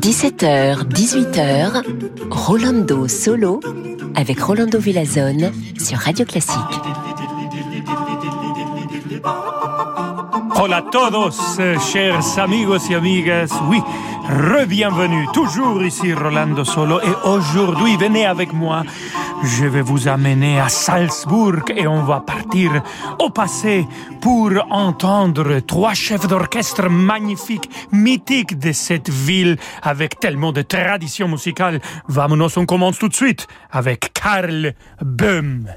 17h, 18h, Rolando Solo avec Rolando Villazone sur Radio Classique. Hola a todos, chers amigos y amigas. Oui, re-bienvenue. Toujours ici Rolando Solo. Et aujourd'hui, venez avec moi. Je vais vous amener à Salzbourg et on va partir au passé pour entendre trois chefs d'orchestre magnifiques, mythiques de cette ville avec tellement de traditions musicales. Vamonos, on commence tout de suite avec Karl Böhm.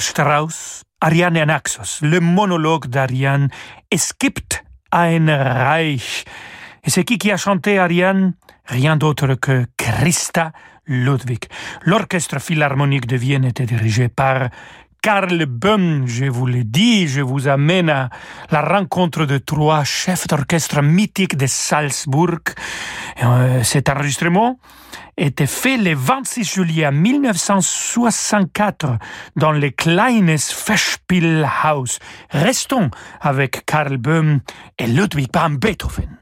Strauss, Ariane et Naxos, le monologue d'Ariane, Es gibt ein Reich. Et c'est qui qui a chanté Ariane? Rien d'autre que Christa Ludwig. L'orchestre philharmonique de Vienne était dirigé par Karl Böhm, je vous l'ai dit, je vous amène à la rencontre de trois chefs d'orchestre mythiques de Salzbourg. Euh, cet enregistrement était fait le 26 juillet 1964 dans le Kleines Festspielhaus. Restons avec Karl Böhm et Ludwig van Beethoven.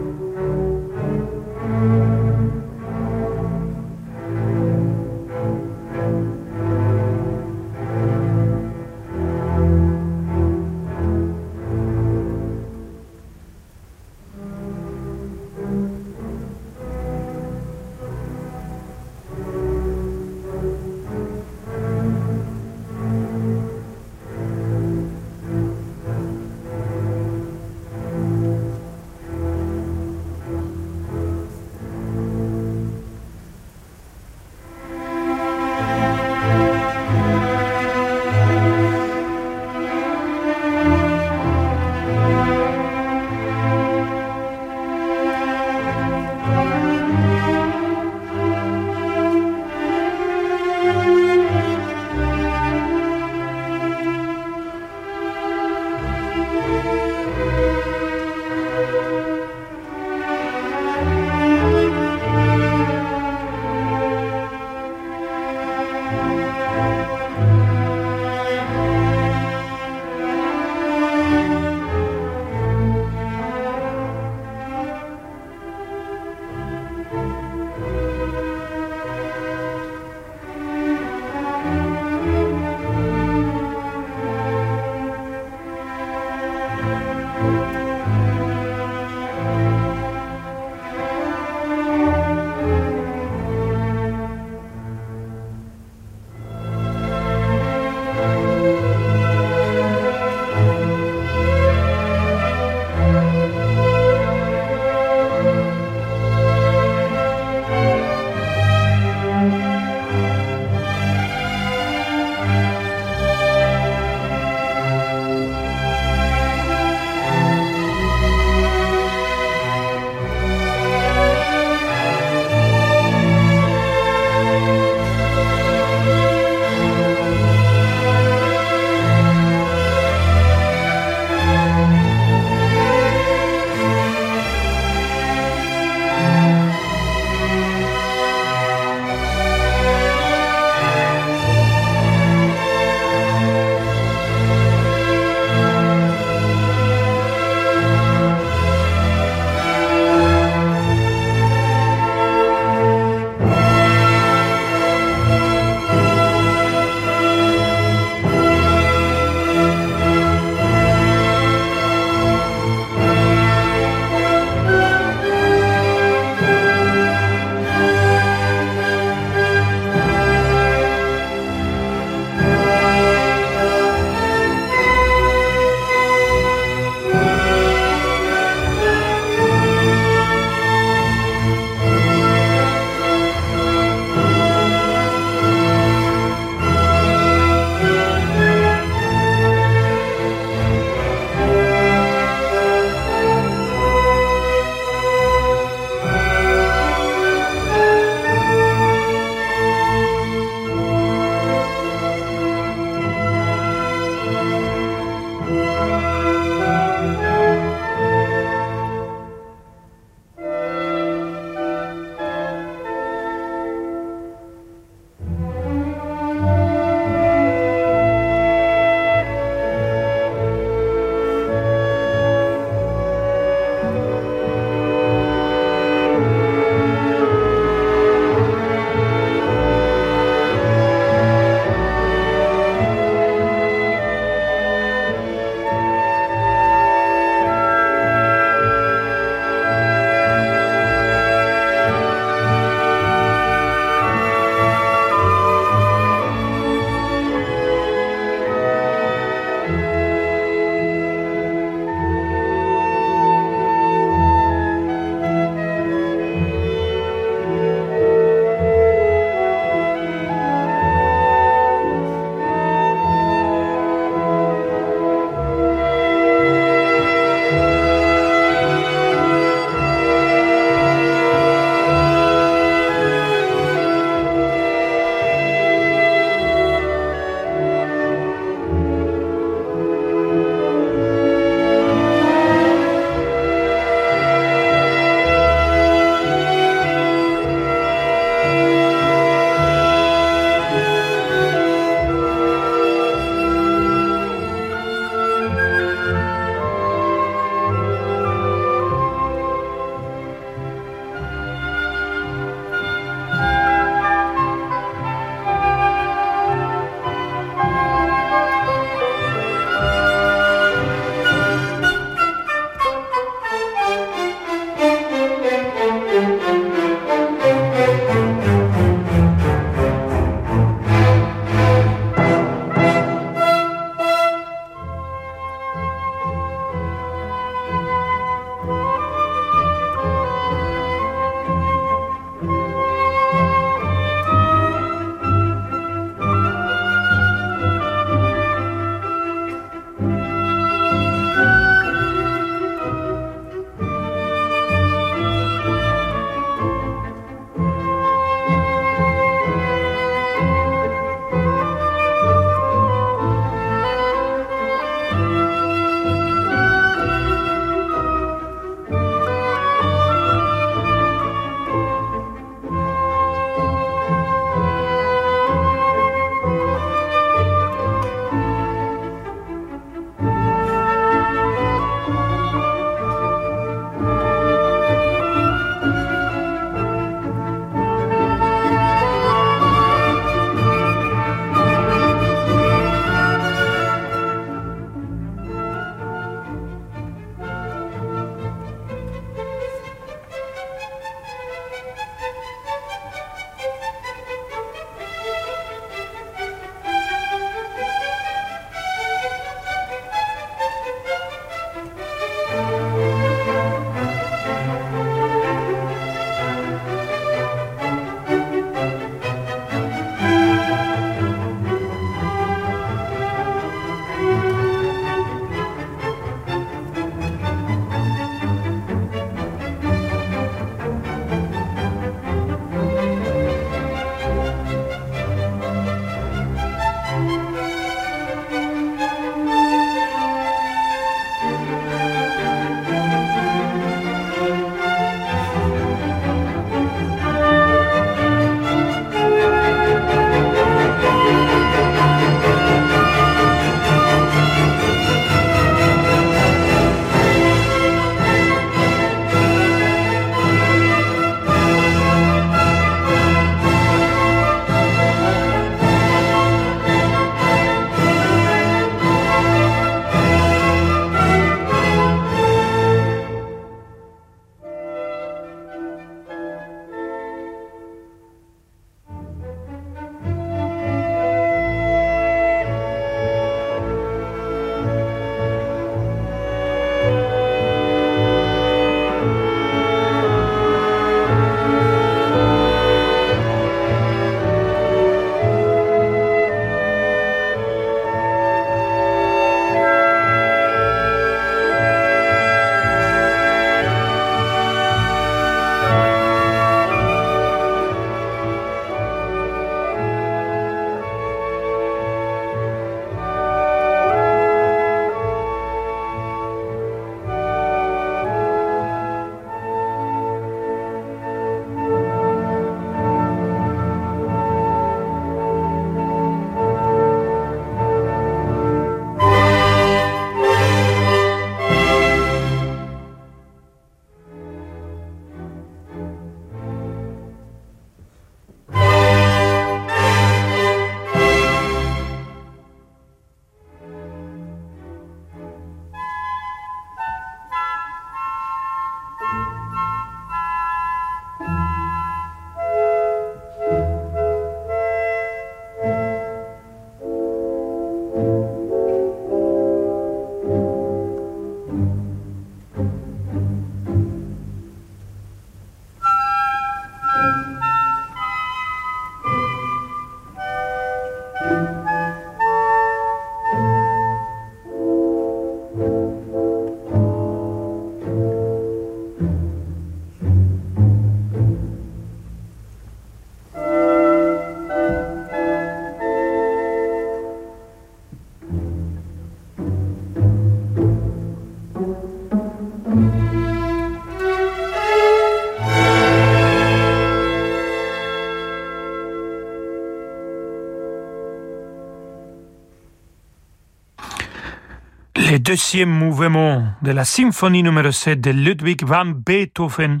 Deuxième mouvement de la symphonie numéro 7 de Ludwig van Beethoven,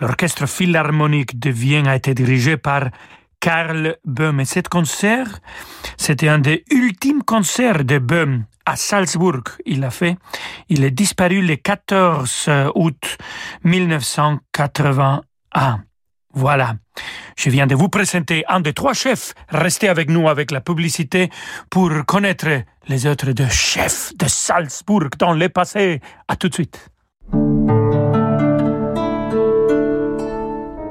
l'orchestre philharmonique de Vienne a été dirigé par Karl Böhm. Et cet concert, c'était un des ultimes concerts de Böhm à Salzbourg. Il a fait. Il est disparu le 14 août 1981. Voilà. Je viens de vous présenter un des trois chefs. Restez avec nous avec la publicité pour connaître les autres deux chefs de Salzbourg dans le passé. À tout de suite.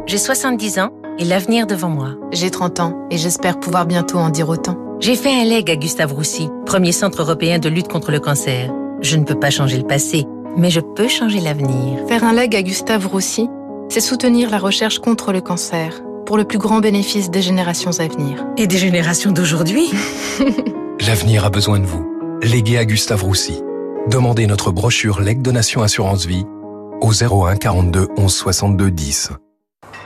J'ai 70 ans et l'avenir devant moi. J'ai 30 ans et j'espère pouvoir bientôt en dire autant. J'ai fait un leg à Gustave Roussy, premier centre européen de lutte contre le cancer. Je ne peux pas changer le passé, mais je peux changer l'avenir. Faire un leg à Gustave Roussy, c'est soutenir la recherche contre le cancer, pour le plus grand bénéfice des générations à venir. Et des générations d'aujourd'hui L'avenir a besoin de vous. Léguez à Gustave Roussy. Demandez notre brochure Leg Donation Assurance Vie au 01 42 11 62 10.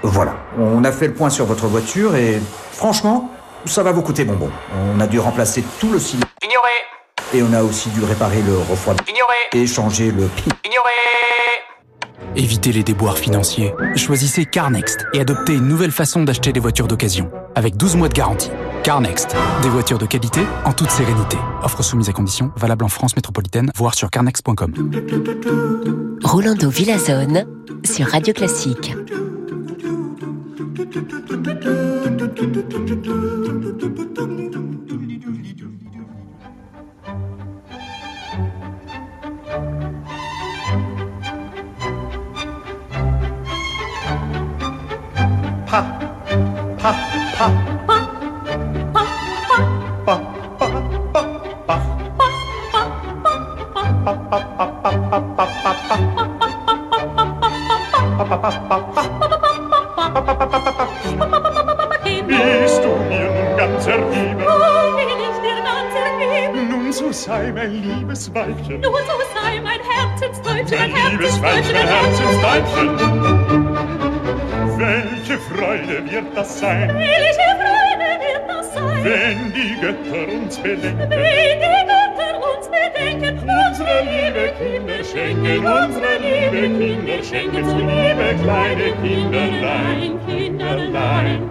Voilà, on a fait le point sur votre voiture et franchement, ça va vous coûter bonbon. On a dû remplacer tout le ciment. Ignoré Et on a aussi dû réparer le refroidissement. Ignoré Et changer le pi. Ignoré Évitez les déboires financiers. Choisissez CarNext et adoptez une nouvelle façon d'acheter des voitures d'occasion, avec 12 mois de garantie. CarNext, des voitures de qualité en toute sérénité. Offre soumise à conditions, valable en France métropolitaine, voire sur carnext.com. Rolando Villazone sur Radio Classique. Bist du mir nun ganz ergeben? Oh, bin ich dir ganz ergeben? Nun so sei mein liebes Weibchen. Nun so sei mein Herzensdeutschen, Mein liebes Weibchen, mein Herzensdeutchen. Welche Freude wird das sein, Welche Freude wird das sein, wenn die Götter uns bedenken? wenn die Götter uns bedenken, Unsere liebe Kinder schenken, unsere liebe Kinder schenken, zu liebe kleine Kinderlein, Kinderlein,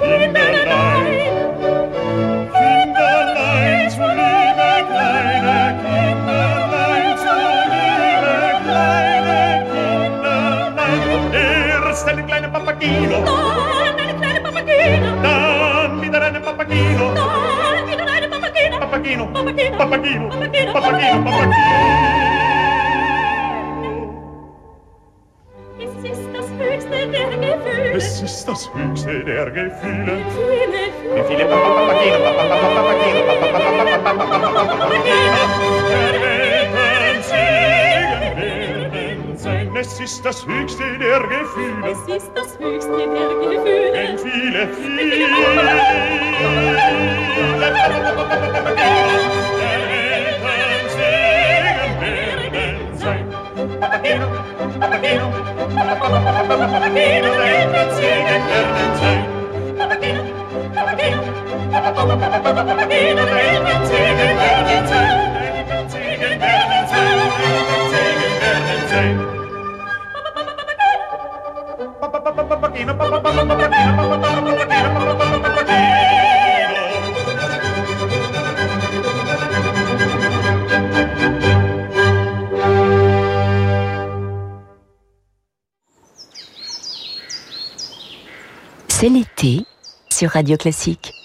Kinderlein, Kinderlein, zu liebe papacchino Dammi il treno papacchino Dammi il treno papacchino Dammi il treno papacchino Papacchino Papacchino Papacchino Papacchino Papacchino Papacchino Es ist das höchste der Gefühle. Es ist das höchste der Gefühle. Gefühle Gefühle Papacchino Papacchino Papacchino Papacchino Papacchino Papacchino Es ist das höchste der Gefühle. Es ist das höchste der Gefühle. Wenn viele, viele, Papageno, Papageno, Papageno, C'est l'été sur Radio Classique.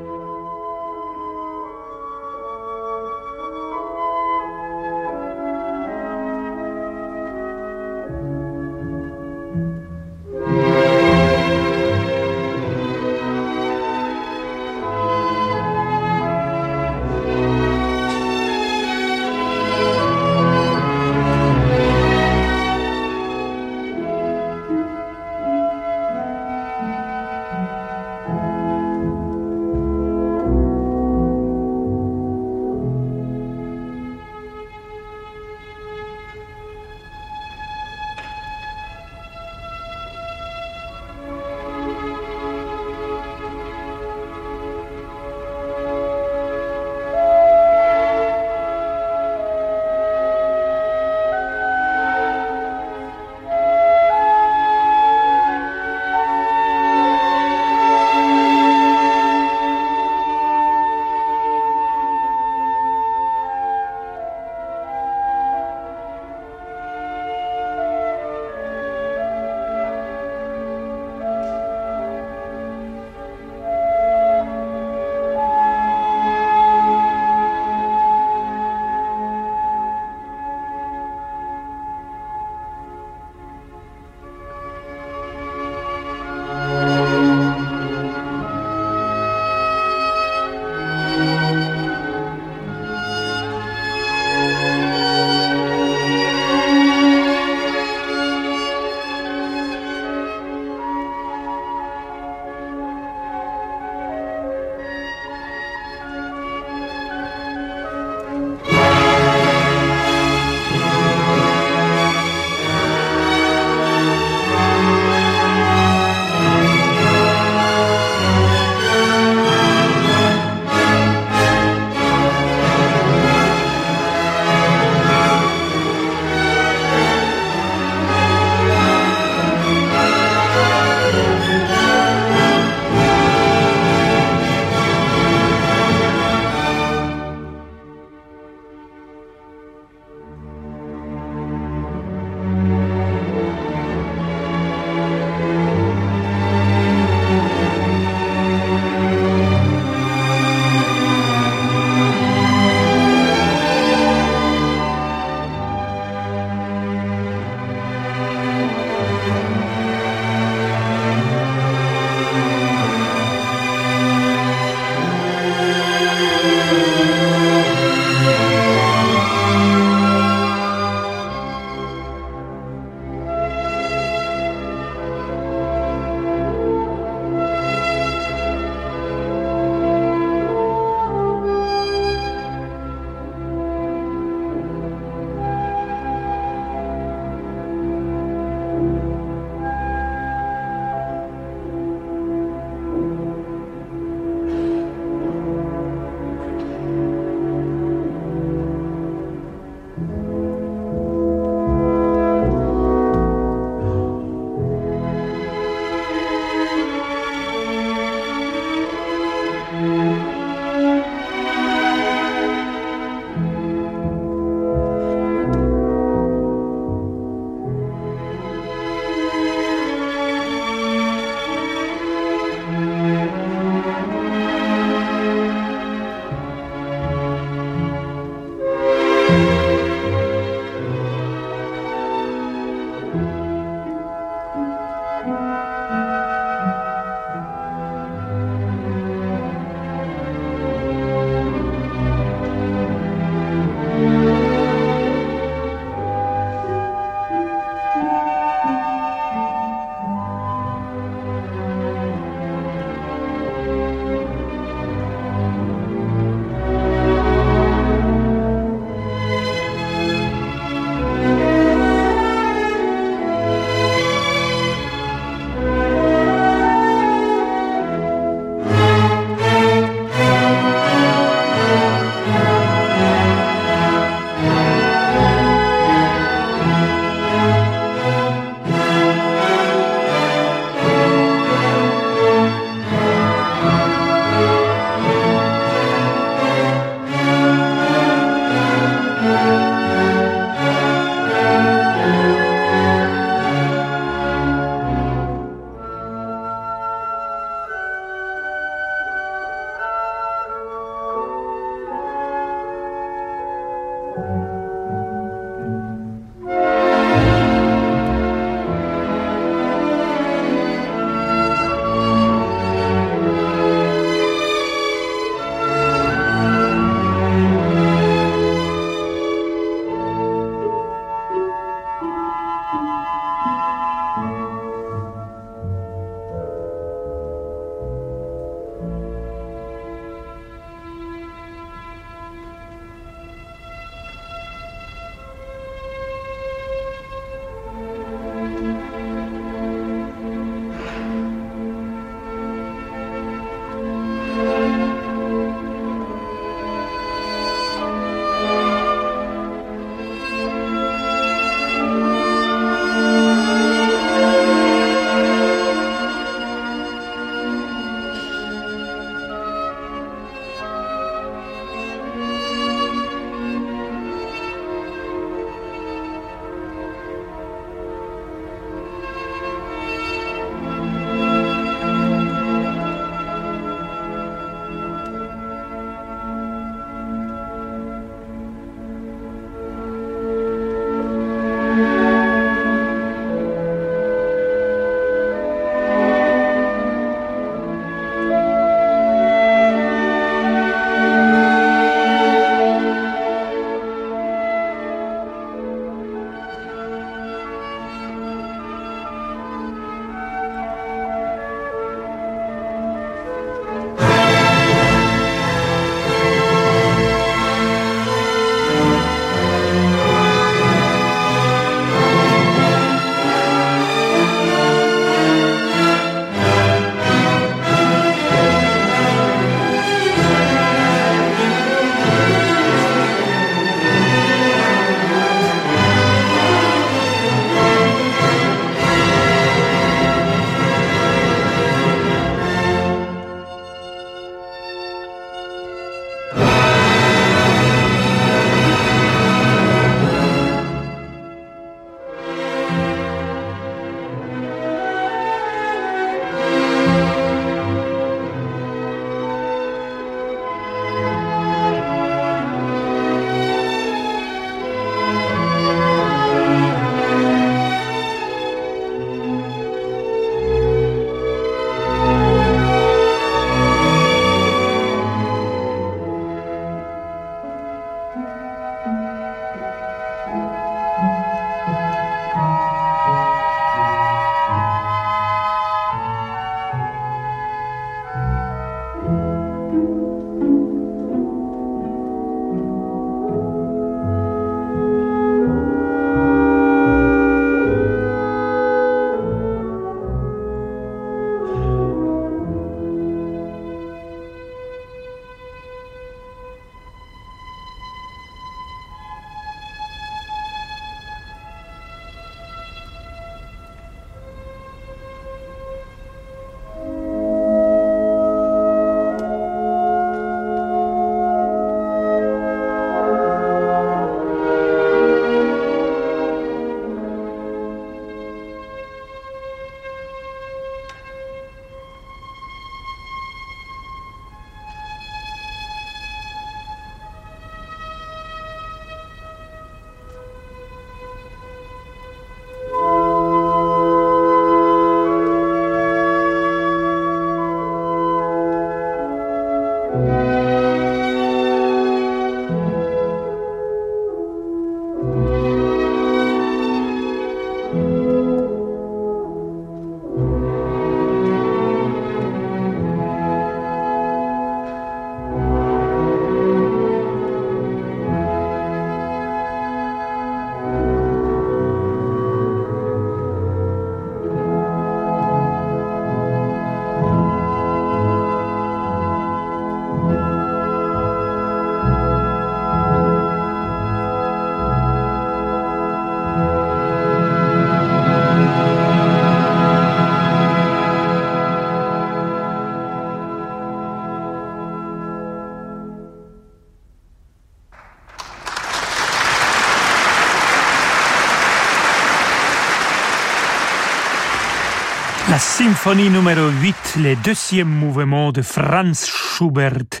Symphonie numéro 8, le deuxième mouvement de Franz Schubert,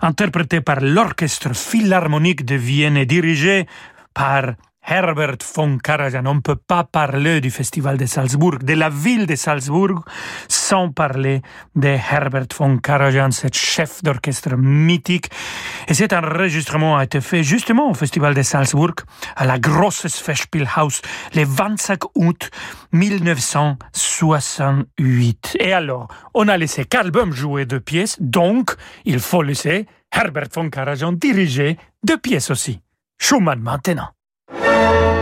interprété par l'Orchestre Philharmonique de Vienne et dirigé par Herbert von Karajan. On ne peut pas parler du Festival de Salzbourg, de la ville de Salzbourg, sans parler de Herbert von Karajan, ce chef d'orchestre mythique. Et cet enregistrement a été fait justement au Festival de Salzbourg, à la Grosses Festspielhaus, le 25 août 1968. Et alors, on a laissé Karl jouer deux pièces, donc il faut laisser Herbert von Karajan diriger deux pièces aussi. Schumann maintenant. Thank you.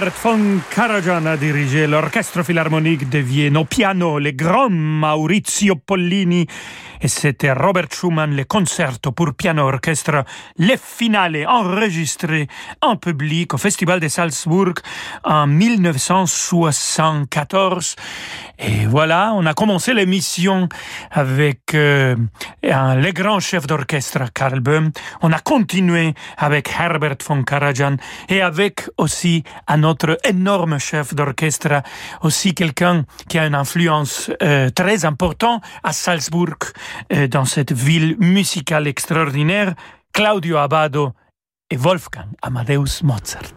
Herbert von Karajan a dirigé l'Orchestre Philharmonique de Vienne. Au piano, le grand Maurizio Pollini et c'était Robert Schumann, le concerto pour piano orchestre, le finale enregistré en public au Festival de Salzbourg en 1974. Et voilà, on a commencé l'émission avec euh, le grand chef d'orchestre Karl Böhm. On a continué avec Herbert von Karajan et avec aussi un autre énorme chef d'orchestre, aussi quelqu'un qui a une influence euh, très importante à Salzbourg, dans cette ville musicale extraordinaire, Claudio Abbado et Wolfgang Amadeus Mozart.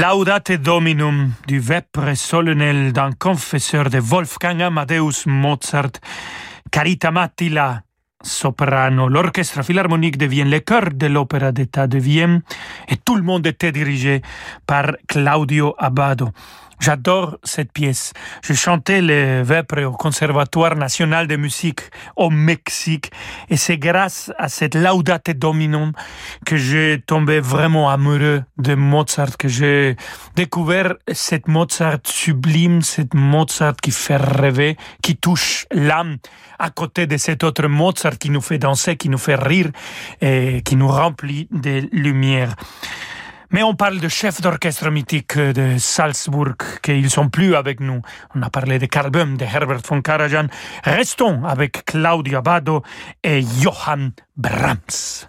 Laudate Dominum du vepre solennel d'un confesseur de Wolfgang Amadeus Mozart, Carita Mattila, soprano. L'orchestre philharmonique de Vienne, le chœur de l'opéra d'État de Vienne, et tout le monde était dirigé par Claudio Abbado. J'adore cette pièce. J'ai chanté les Vêpres au Conservatoire national de musique au Mexique et c'est grâce à cette Laudate Dominum que j'ai tombé vraiment amoureux de Mozart, que j'ai découvert cette Mozart sublime, cette Mozart qui fait rêver, qui touche l'âme à côté de cet autre Mozart qui nous fait danser, qui nous fait rire et qui nous remplit de lumière. Mais on parle de chefs d'orchestre mythiques de Salzbourg, qu'ils sont plus avec nous. On a parlé de Karl Böhm, de Herbert von Karajan. Restons avec Claudio Abbado et Johann Brahms.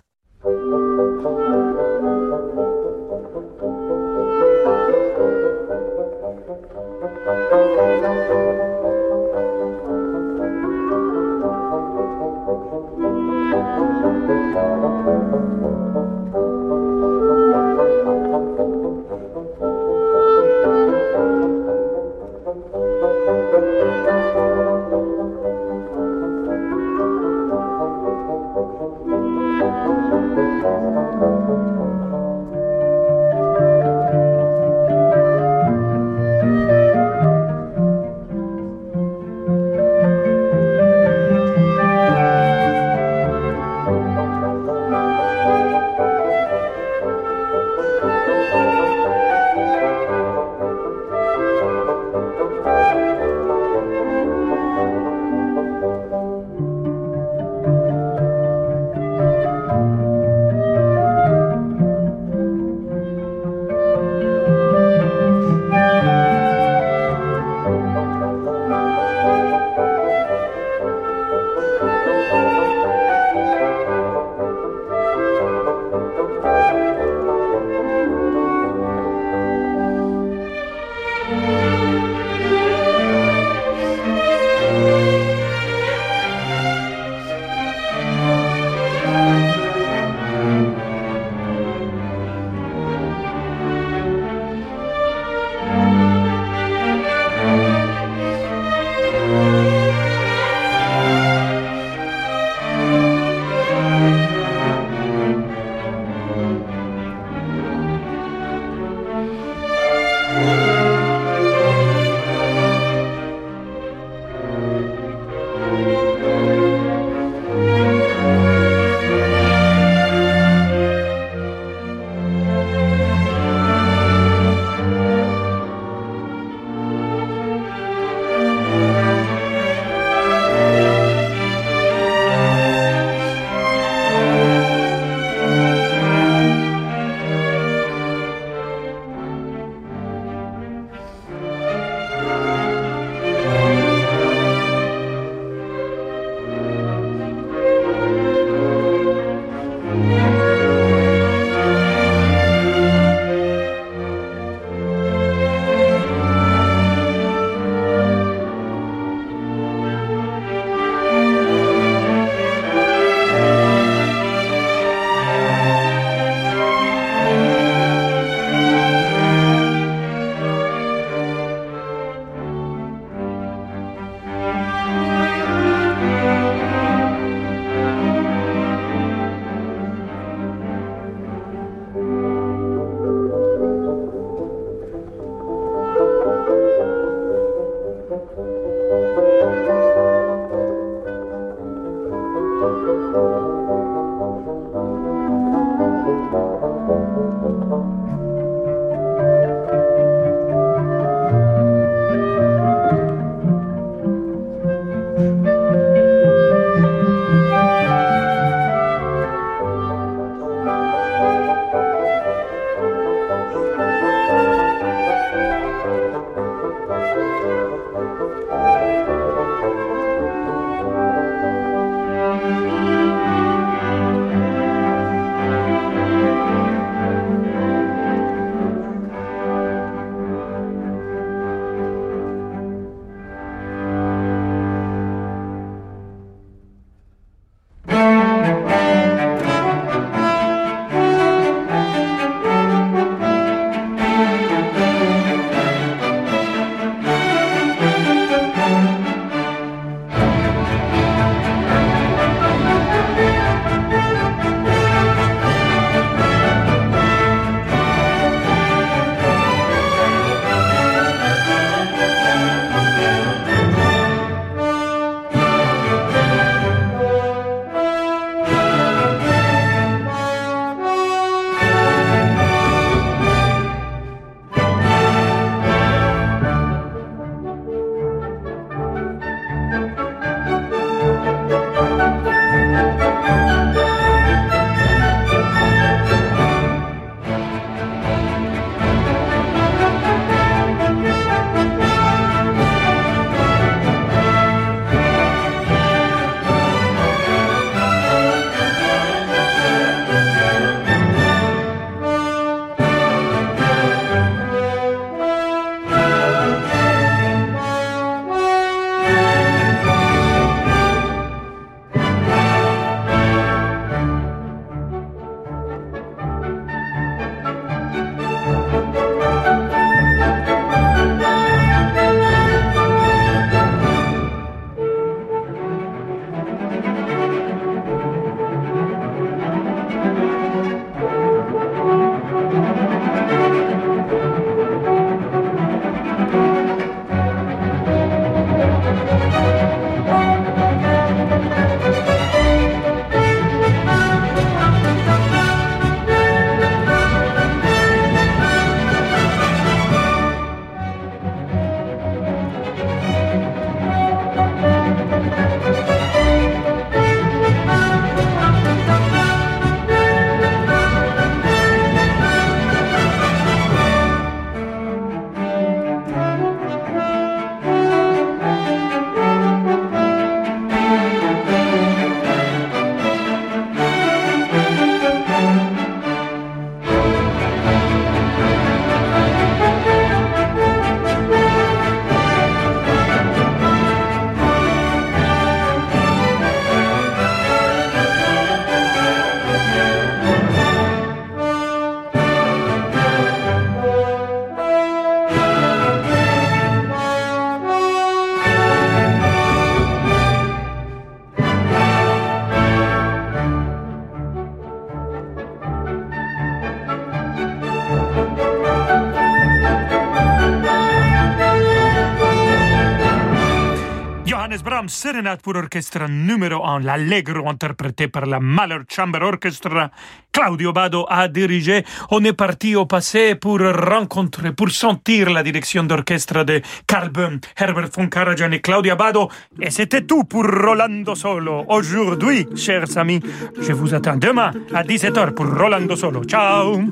Sérénade pour orchestre numéro 1, l'Allegro interprété par la Mahler Chamber Orchestra. Claudio Bado a dirigé. On est parti au passé pour rencontrer, pour sentir la direction d'orchestre de Carl Böhm, Herbert von Karajan et Claudia Bado. Et c'était tout pour Rolando Solo. Aujourd'hui, chers amis, je vous attends demain à 17h pour Rolando Solo. Ciao!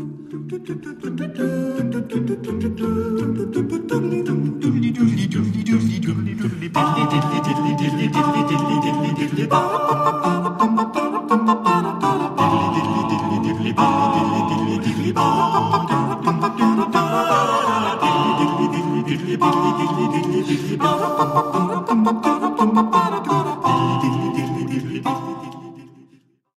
Bum bum